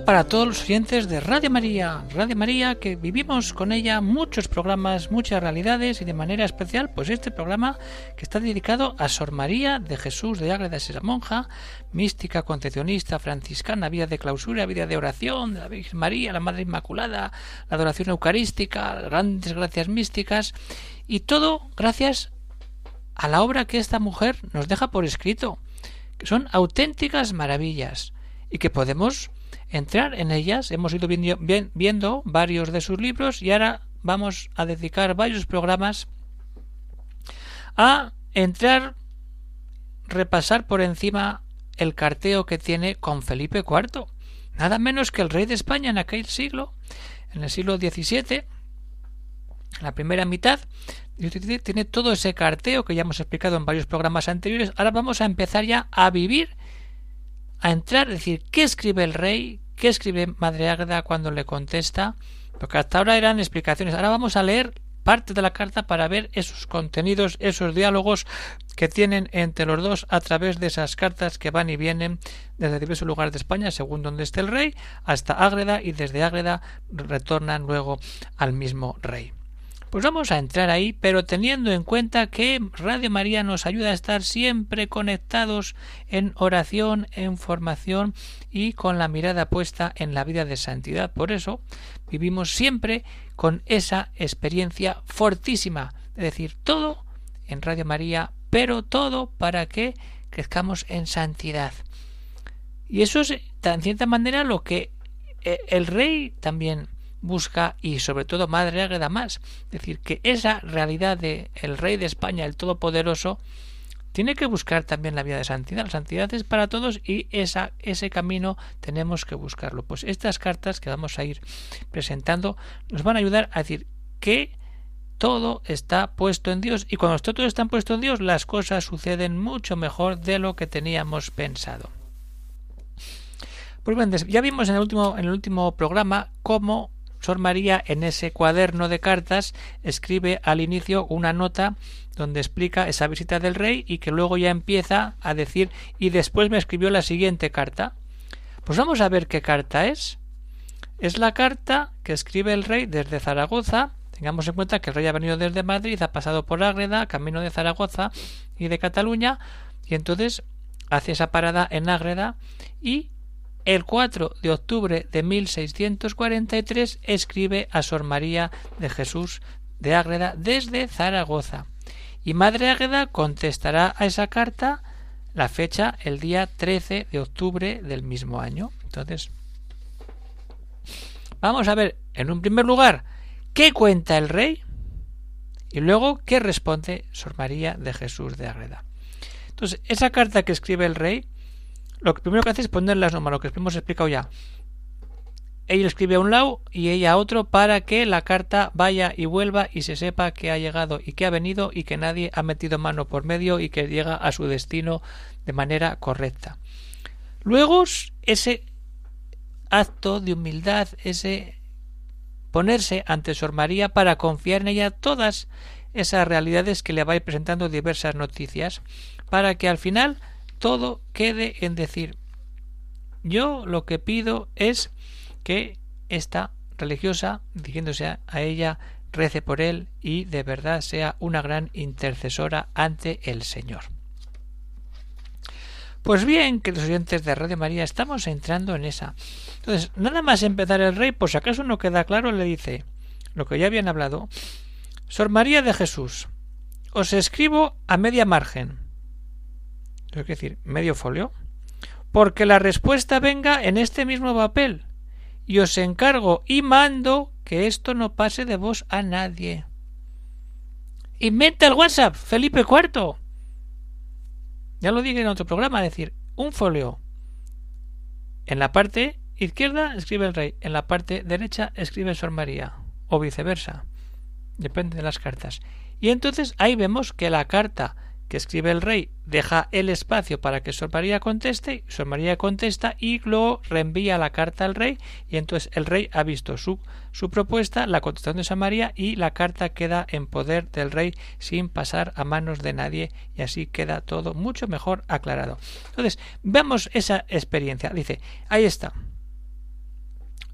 Para todos los oyentes de Radio María, Radio María que vivimos con ella muchos programas, muchas realidades y de manera especial pues este programa que está dedicado a Sor María de Jesús de Ágreda, esa monja, mística, concepcionista, franciscana, vida de clausura, vida de oración, de la Virgen María, la Madre Inmaculada, la adoración eucarística, grandes gracias místicas y todo gracias a la obra que esta mujer nos deja por escrito, que son auténticas maravillas y que podemos entrar en ellas. Hemos ido viendo, varios de sus libros y ahora vamos a dedicar varios programas a entrar, repasar por encima el carteo que tiene con Felipe IV, nada menos que el rey de España en aquel siglo, en el siglo XVII, en la primera mitad, tiene todo ese carteo que ya hemos explicado en varios programas anteriores. Ahora vamos a empezar ya a vivir, a entrar, es decir, qué escribe el rey, ¿Qué escribe Madre Ágreda cuando le contesta? Porque hasta ahora eran explicaciones. Ahora vamos a leer parte de la carta para ver esos contenidos, esos diálogos que tienen entre los dos a través de esas cartas que van y vienen desde diversos lugares de España, según donde esté el rey, hasta Ágreda y desde Ágreda retornan luego al mismo rey. Pues vamos a entrar ahí, pero teniendo en cuenta que Radio María nos ayuda a estar siempre conectados en oración, en formación y con la mirada puesta en la vida de santidad. Por eso vivimos siempre con esa experiencia fortísima, es decir, todo en Radio María, pero todo para que crezcamos en santidad. Y eso es, en cierta manera, lo que eh, el rey también busca y sobre todo Madre Águeda más. Es decir, que esa realidad de Rey de España, el Todopoderoso, tiene que buscar también la vida de santidad. La santidad es para todos y esa, ese camino tenemos que buscarlo. Pues estas cartas que vamos a ir presentando nos van a ayudar a decir que todo está puesto en Dios y cuando todo está puesto en Dios las cosas suceden mucho mejor de lo que teníamos pensado. Pues bien, ya vimos en el último, en el último programa cómo Sor María en ese cuaderno de cartas escribe al inicio una nota donde explica esa visita del rey y que luego ya empieza a decir y después me escribió la siguiente carta. Pues vamos a ver qué carta es. Es la carta que escribe el rey desde Zaragoza. Tengamos en cuenta que el rey ha venido desde Madrid, ha pasado por Ágreda, camino de Zaragoza y de Cataluña, y entonces hace esa parada en Ágreda y el 4 de octubre de 1643 escribe a Sor María de Jesús de Ágreda desde Zaragoza. Y Madre Ágreda contestará a esa carta la fecha el día 13 de octubre del mismo año. Entonces, vamos a ver, en un primer lugar, qué cuenta el rey y luego qué responde Sor María de Jesús de Ágreda. Entonces, esa carta que escribe el rey lo primero que hace es poner las normas, lo que hemos explicado ya. Ella escribe a un lado y ella a otro para que la carta vaya y vuelva y se sepa que ha llegado y que ha venido y que nadie ha metido mano por medio y que llega a su destino de manera correcta. Luego ese acto de humildad, ese ponerse ante Sor María para confiar en ella todas esas realidades que le va a ir presentando diversas noticias, para que al final todo quede en decir yo lo que pido es que esta religiosa, dirigiéndose a ella, rece por él y de verdad sea una gran intercesora ante el Señor. Pues bien, que los oyentes de Radio María estamos entrando en esa. Entonces, nada más empezar el rey, por si acaso no queda claro, le dice lo que ya habían hablado. Sor María de Jesús, os escribo a media margen, es decir, medio folio, porque la respuesta venga en este mismo papel, y os encargo y mando que esto no pase de vos a nadie. Inventa el WhatsApp, Felipe IV. Ya lo dije en otro programa, es decir, un folio. En la parte izquierda escribe el rey, en la parte derecha escribe Sor María, o viceversa. Depende de las cartas. Y entonces ahí vemos que la carta que escribe el rey deja el espacio para que Sor María conteste, Sor María contesta y luego reenvía la carta al rey y entonces el rey ha visto su, su propuesta, la contestación de Sor María y la carta queda en poder del rey sin pasar a manos de nadie y así queda todo mucho mejor aclarado. Entonces, veamos esa experiencia. Dice, ahí está.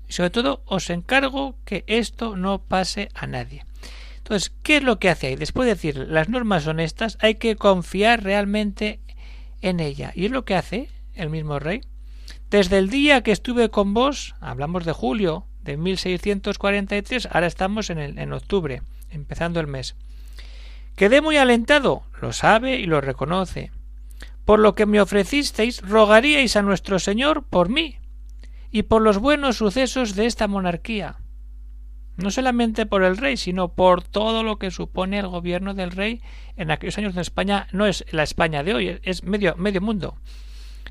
Sobre todo os encargo que esto no pase a nadie. Entonces, ¿qué es lo que hace ahí? Después de decir las normas son estas, hay que confiar realmente en ella. Y es lo que hace el mismo rey. Desde el día que estuve con vos, hablamos de julio de 1643, ahora estamos en, el, en octubre, empezando el mes. Quedé muy alentado, lo sabe y lo reconoce. Por lo que me ofrecisteis, rogaríais a nuestro Señor por mí y por los buenos sucesos de esta monarquía no solamente por el rey, sino por todo lo que supone el gobierno del rey en aquellos años de España no es la España de hoy, es medio, medio mundo.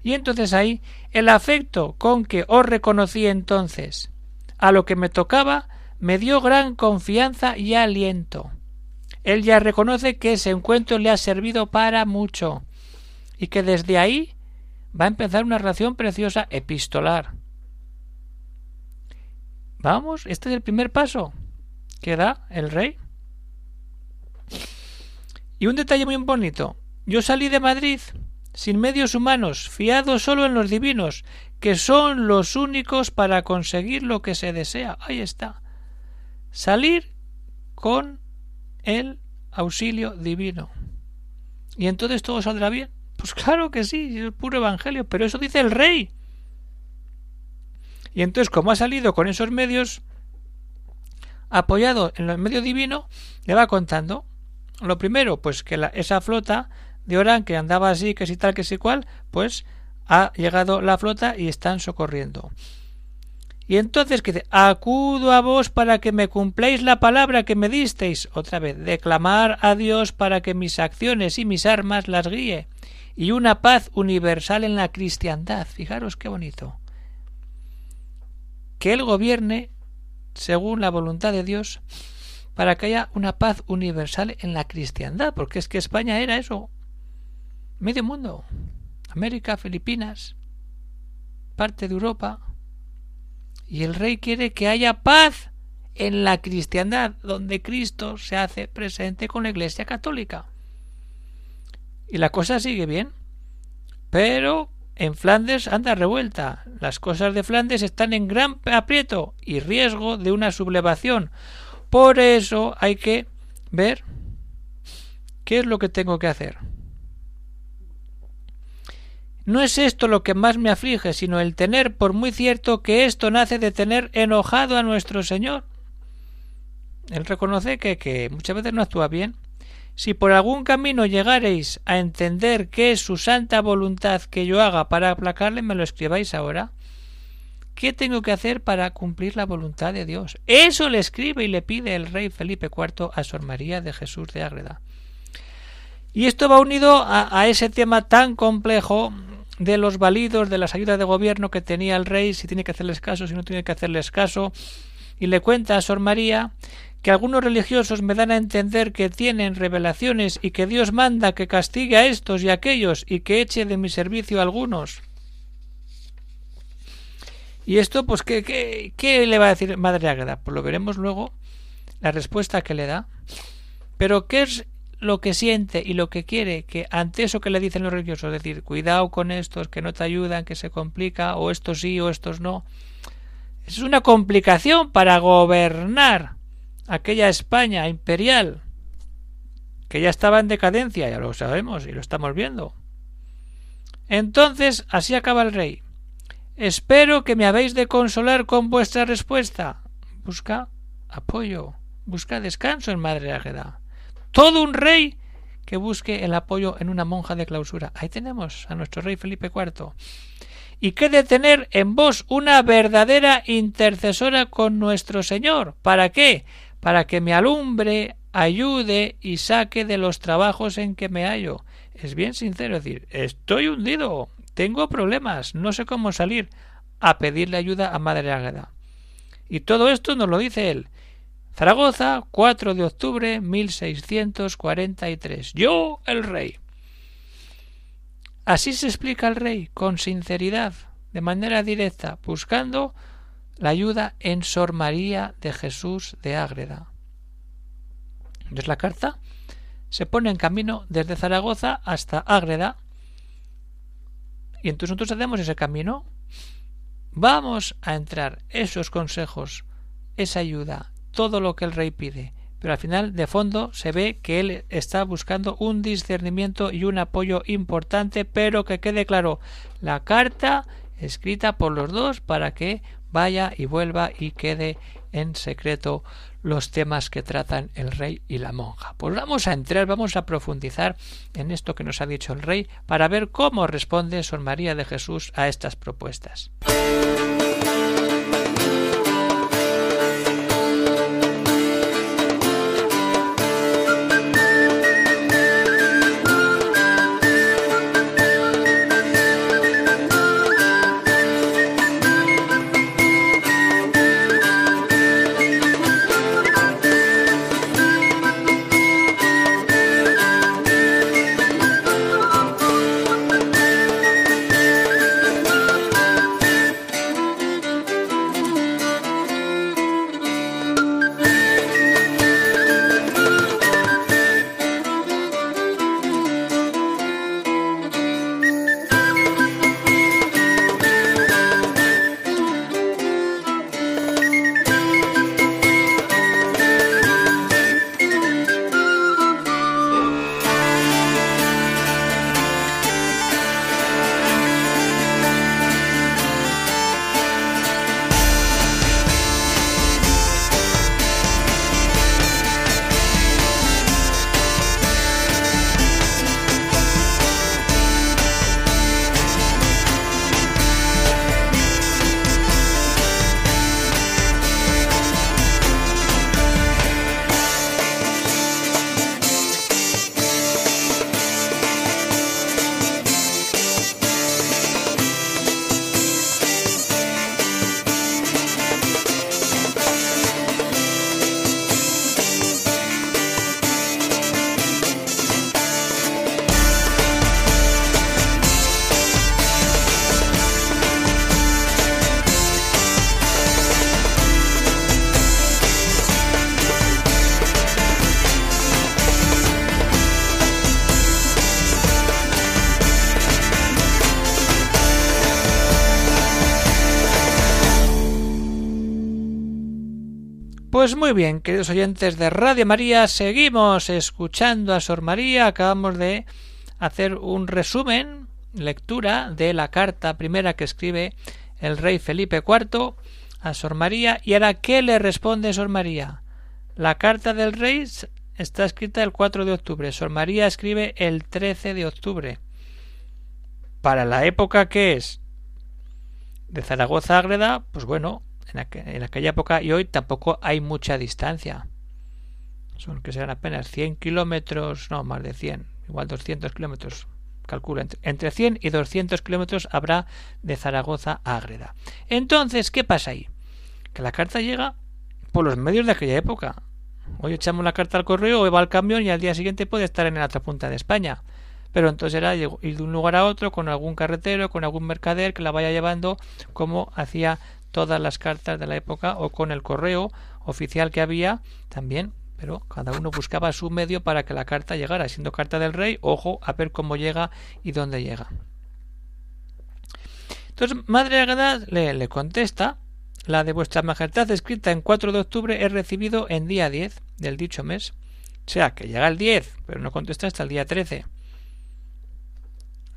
Y entonces ahí el afecto con que os reconocí entonces a lo que me tocaba me dio gran confianza y aliento. Él ya reconoce que ese encuentro le ha servido para mucho y que desde ahí va a empezar una relación preciosa epistolar Vamos, este es el primer paso que da el rey. Y un detalle muy bonito. Yo salí de Madrid sin medios humanos, fiado solo en los divinos, que son los únicos para conseguir lo que se desea. Ahí está. Salir con el auxilio divino. ¿Y entonces todo saldrá bien? Pues claro que sí, es el puro evangelio, pero eso dice el rey. Y entonces, como ha salido con esos medios, apoyado en el medio divino, le va contando. Lo primero, pues que esa flota de Orán que andaba así, que si tal, que si cual, pues ha llegado la flota y están socorriendo. Y entonces que dice, acudo a vos para que me cumpláis la palabra que me disteis. Otra vez, declamar a Dios para que mis acciones y mis armas las guíe. Y una paz universal en la cristiandad. Fijaros qué bonito que Él gobierne según la voluntad de Dios para que haya una paz universal en la cristiandad, porque es que España era eso, medio mundo, América, Filipinas, parte de Europa, y el rey quiere que haya paz en la cristiandad, donde Cristo se hace presente con la Iglesia católica. Y la cosa sigue bien, pero en Flandes anda revuelta. Las cosas de Flandes están en gran aprieto y riesgo de una sublevación. Por eso hay que ver qué es lo que tengo que hacer. No es esto lo que más me aflige, sino el tener por muy cierto que esto nace de tener enojado a nuestro Señor. Él reconoce que, que muchas veces no actúa bien si por algún camino llegareis a entender qué es su santa voluntad que yo haga para aplacarle, me lo escribáis ahora. ¿Qué tengo que hacer para cumplir la voluntad de Dios? Eso le escribe y le pide el rey Felipe IV a Sor María de Jesús de Ágreda. Y esto va unido a, a, ese tema tan complejo de los validos, de las ayudas de gobierno que tenía el rey, si tiene que hacerles caso, si no tiene que hacerles caso. Y le cuenta a Sor María que algunos religiosos me dan a entender que tienen revelaciones y que Dios manda que castigue a estos y aquellos y que eche de mi servicio a algunos. Y esto, pues, ¿qué, qué, qué le va a decir Madre Águeda? Pues lo veremos luego, la respuesta que le da. Pero, ¿qué es lo que siente y lo que quiere que ante eso que le dicen los religiosos, decir, cuidado con estos que no te ayudan, que se complica, o estos sí o estos no, es una complicación para gobernar aquella España imperial que ya estaba en decadencia, ya lo sabemos y lo estamos viendo. Entonces, así acaba el rey. Espero que me habéis de consolar con vuestra respuesta. Busca apoyo, busca descanso en Madre Águeda. Todo un rey que busque el apoyo en una monja de clausura. Ahí tenemos a nuestro rey Felipe IV. Y que de tener en vos una verdadera intercesora con nuestro Señor. ¿Para qué? Para que me alumbre, ayude y saque de los trabajos en que me hallo. Es bien sincero decir, estoy hundido, tengo problemas, no sé cómo salir, a pedirle ayuda a Madre Águeda. Y todo esto nos lo dice él. Zaragoza, 4 de octubre 1643. Yo, el rey. Así se explica el rey, con sinceridad, de manera directa, buscando la ayuda en Sor María de Jesús de Ágreda. Entonces la carta se pone en camino desde Zaragoza hasta Ágreda y entonces nosotros hacemos ese camino. Vamos a entrar esos consejos, esa ayuda, todo lo que el rey pide, pero al final de fondo se ve que él está buscando un discernimiento y un apoyo importante, pero que quede claro, la carta escrita por los dos para que vaya y vuelva y quede en secreto los temas que tratan el rey y la monja. Pues vamos a entrar, vamos a profundizar en esto que nos ha dicho el rey para ver cómo responde Sor María de Jesús a estas propuestas. Pues muy bien, queridos oyentes de Radio María, seguimos escuchando a Sor María. Acabamos de hacer un resumen, lectura de la carta primera que escribe el rey Felipe IV a Sor María. ¿Y ahora qué le responde Sor María? La carta del rey está escrita el 4 de octubre. Sor María escribe el 13 de octubre. Para la época que es de Zaragoza Ágreda, pues bueno, en, aquella época y hoy tampoco hay mucha distancia. Son que serán apenas 100 kilómetros, no, más de 100, igual 200 kilómetros. Calculo, entre, 100 y 200 kilómetros habrá de Zaragoza a Ágreda. Entonces, ¿qué pasa ahí? Que la carta llega por los medios de aquella época. Hoy echamos la carta al correo, hoy va al camión y al día siguiente puede estar en la otra punta de España. Pero entonces era ir de un lugar a otro con algún carretero, con algún mercader que la vaya llevando como hacía todas las cartas de la época o con el correo oficial que había también pero cada uno buscaba su medio para que la carta llegara. Siendo carta del rey, ojo a ver cómo llega y dónde llega. Entonces, Madre Agueda le, le, contesta, la de vuestra majestad escrita en 4 de octubre he recibido en día 10 del dicho mes. O sea, que llega el 10, pero no contesta hasta el día 13.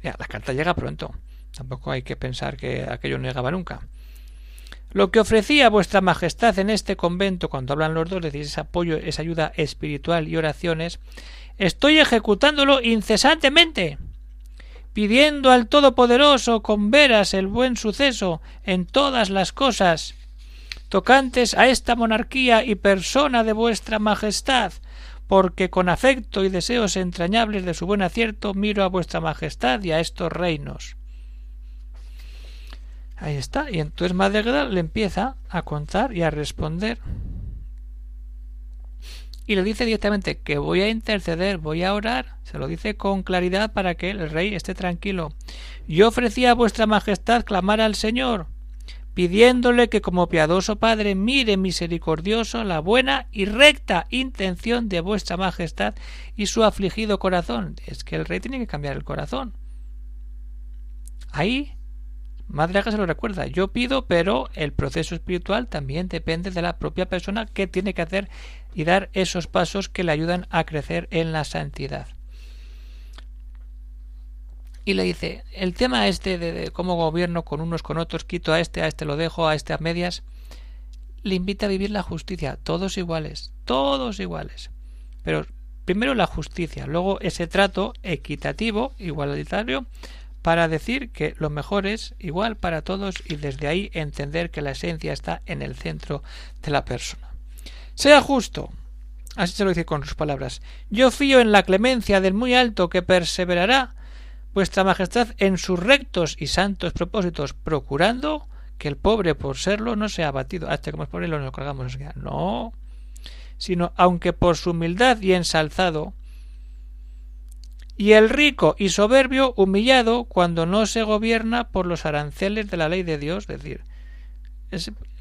Ya, la carta llega pronto. Tampoco hay que pensar que aquello no llegaba nunca. Lo que ofrecía vuestra majestad en este convento, cuando hablan los dos, decís ese apoyo, esa ayuda espiritual y oraciones, estoy ejecutándolo incesantemente, pidiendo al Todopoderoso con veras el buen suceso en todas las cosas tocantes a esta monarquía y persona de vuestra majestad, porque con afecto y deseos entrañables de su buen acierto miro a vuestra majestad y a estos reinos. Ahí está. Y entonces Madegda le empieza a contar y a responder. y le dice directamente que voy a interceder, voy a orar, se lo dice con claridad para que el rey esté tranquilo. Yo ofrecía a vuestra majestad clamar al Señor, pidiéndole que como piadoso Padre mire misericordioso la buena y recta intención de vuestra majestad y su afligido corazón. Es que el rey tiene que cambiar el corazón. Ahí Madre se lo recuerda. Yo pido, pero el proceso espiritual también depende de la propia persona que tiene que hacer y dar esos pasos que le ayudan a crecer en la santidad. Y le dice, el tema este de, cómo gobierno con unos con otros, quito a este, a este lo dejo, a este a medias, le invita a vivir la justicia, todos iguales, todos iguales. Pero primero la justicia, luego ese trato equitativo, igualitario, para decir que lo mejor es igual para todos y desde ahí entender que la esencia está en el centro de la persona. Sea justo. Así se lo dice con sus palabras. Yo fío en la clemencia del muy alto que perseverará vuestra majestad en sus rectos y santos propósitos, procurando que el pobre por serlo no sea abatido. Hasta como es pobre lo colgamos. No. Sino aunque por su humildad y ensalzado y el rico y soberbio humillado cuando no se gobierna por los aranceles de la ley de Dios, es decir,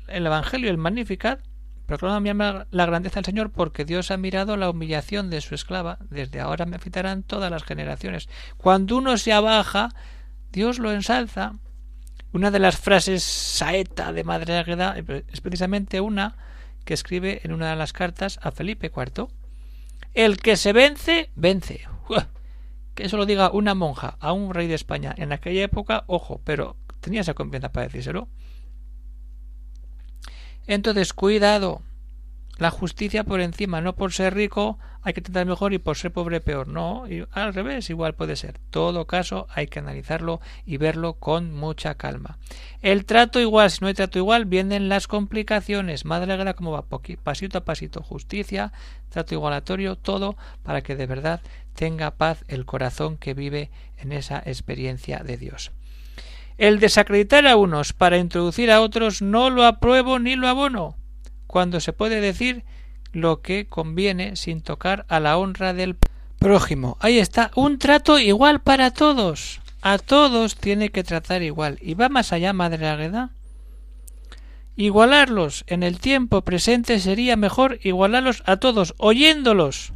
el Evangelio, el Magnificat, proclama la grandeza del Señor porque Dios ha mirado la humillación de su esclava, desde ahora me fitarán todas las generaciones. Cuando uno se abaja, Dios lo ensalza. Una de las frases saeta de Madre Águeda es precisamente una que escribe en una de las cartas a Felipe IV. El que se vence, vence que eso lo diga una monja a un rey de España en aquella época, ojo, pero tenía esa confianza para decírselo. Entonces, cuidado. La justicia por encima, no por ser rico hay que tratar mejor y por ser pobre peor. No, y al revés, igual puede ser. Todo caso hay que analizarlo y verlo con mucha calma. El trato igual, si no hay trato igual, vienen las complicaciones. Madre como va, pasito a pasito. Justicia, trato igualatorio, todo para que de verdad tenga paz el corazón que vive en esa experiencia de Dios. El desacreditar a unos para introducir a otros no lo apruebo ni lo abono, cuando se puede decir lo que conviene sin tocar a la honra del prójimo. Ahí está, un trato igual para todos. A todos tiene que tratar igual. Y va más allá, Madre Agueda. Igualarlos en el tiempo presente sería mejor igualarlos a todos, oyéndolos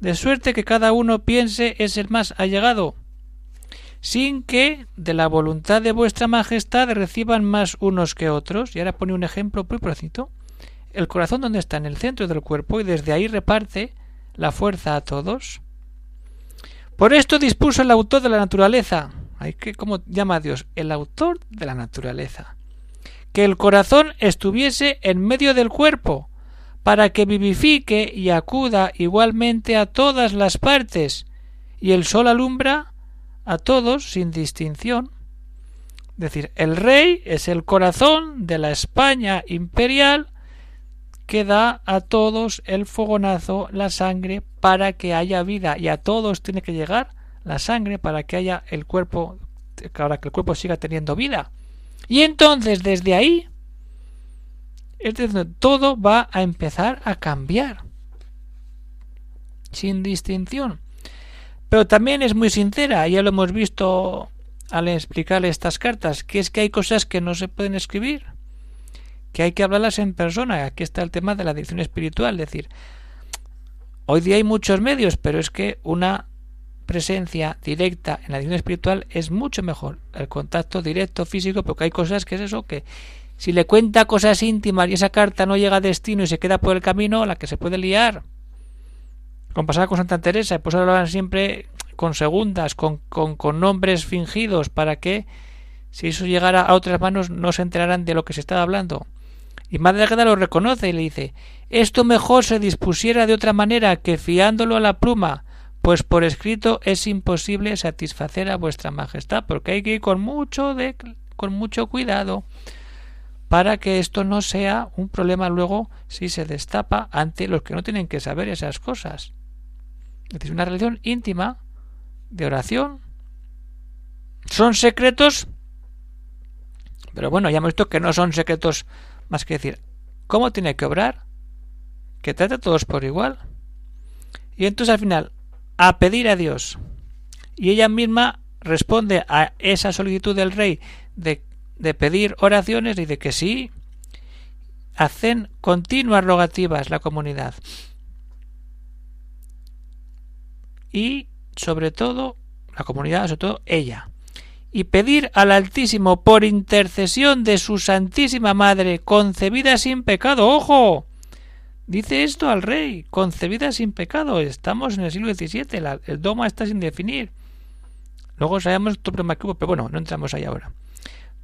de suerte que cada uno piense es el más allegado, sin que de la voluntad de vuestra majestad reciban más unos que otros. Y ahora pone un ejemplo muy procito. El corazón donde está en el centro del cuerpo y desde ahí reparte la fuerza a todos. Por esto dispuso el autor de la naturaleza, que cómo llama a Dios, el autor de la naturaleza, que el corazón estuviese en medio del cuerpo, para que vivifique y acuda igualmente a todas las partes, y el sol alumbra a todos sin distinción. Es decir, el rey es el corazón de la España imperial que da a todos el fogonazo, la sangre, para que haya vida, y a todos tiene que llegar la sangre para que haya el cuerpo, para que el cuerpo siga teniendo vida. Y entonces desde ahí todo va a empezar a cambiar. Sin distinción. Pero también es muy sincera, ya lo hemos visto al explicarle estas cartas, que es que hay cosas que no se pueden escribir, que hay que hablarlas en persona. Aquí está el tema de la dirección espiritual, es decir, hoy día hay muchos medios, pero es que una presencia directa en la dirección espiritual es mucho mejor. El contacto directo físico, porque hay cosas que es eso que si le cuenta cosas íntimas y esa carta no llega a destino y se queda por el camino, la que se puede liar. Como pasaba con Santa Teresa, pues hablaban siempre con segundas, con, con, con nombres fingidos, para que si eso llegara a otras manos no se enteraran de lo que se estaba hablando. Y Madre Agueda lo reconoce y le dice Esto mejor se dispusiera de otra manera que fiándolo a la pluma, pues por escrito es imposible satisfacer a vuestra majestad, porque hay que ir con mucho de, con mucho cuidado para que esto no sea un problema luego si se destapa ante los que no tienen que saber esas cosas. Es una relación íntima de oración. Son secretos, pero bueno, ya hemos visto que no son secretos más que decir, ¿cómo tiene que obrar? Que trate a todos por igual. Y entonces al final, a pedir a Dios. Y ella misma responde a esa solicitud del rey de, de pedir oraciones y de que sí, hacen continuas rogativas la comunidad. Y sobre todo, la comunidad, sobre todo ella. Y pedir al Altísimo por intercesión de su Santísima Madre, concebida sin pecado, ojo, Dice esto al rey, concebida sin pecado. Estamos en el siglo XVII, el dogma está sin definir. Luego sabemos todo problema pero bueno, no entramos ahí ahora.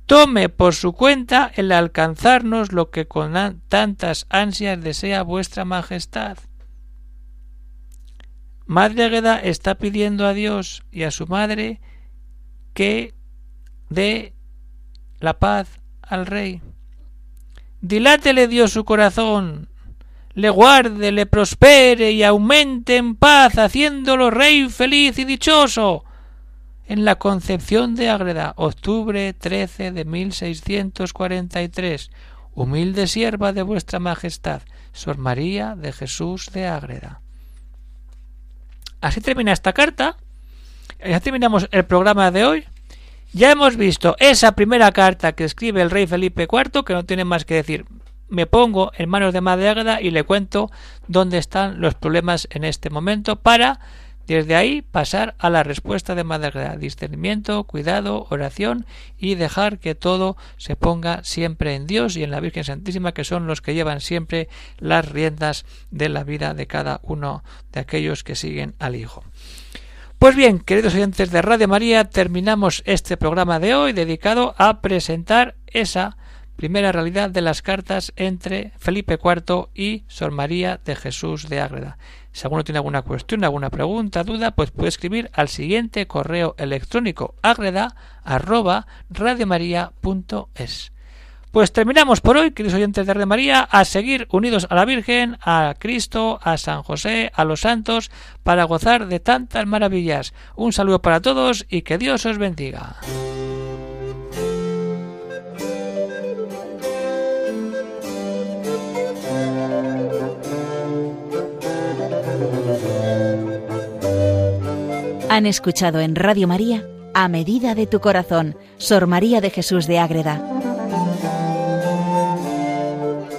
Tome por su cuenta el alcanzarnos lo que con tantas ansias desea vuestra majestad. Madre Agueda está pidiendo a Dios y a su madre que dé la paz al rey. Dilátele Dios su corazón, le guarde, le prospere y aumente en paz, haciéndolo rey feliz y dichoso. En la Concepción de Ágreda, octubre 13 de 1643, humilde sierva de vuestra majestad, Sor María de Jesús de Ágreda. Así termina esta carta. Ya terminamos el programa de hoy. Ya hemos visto esa primera carta que escribe el rey Felipe IV, que no tiene más que decir me pongo en manos de Madre Águeda y le cuento dónde están los problemas en este momento para desde ahí pasar a la respuesta de Madre Águeda. Discernimiento, cuidado, oración y dejar que todo se ponga siempre en Dios y en la Virgen Santísima, que son los que llevan siempre las riendas de la vida de cada uno de aquellos que siguen al Hijo. Pues bien, queridos oyentes de Radio María, terminamos este programa de hoy dedicado a presentar esa primera realidad de las cartas entre Felipe IV y Sor María de Jesús de Ágreda. Si alguno tiene alguna cuestión, alguna pregunta, duda, pues puede escribir al siguiente correo electrónico agreda arroba Pues terminamos por hoy, queridos oyentes de Radio María, a seguir unidos a la Virgen, a Cristo, a San José, a los santos, para gozar de tantas maravillas. Un saludo para todos y que Dios os bendiga. Han escuchado en Radio María A Medida de tu Corazón, Sor María de Jesús de Ágreda,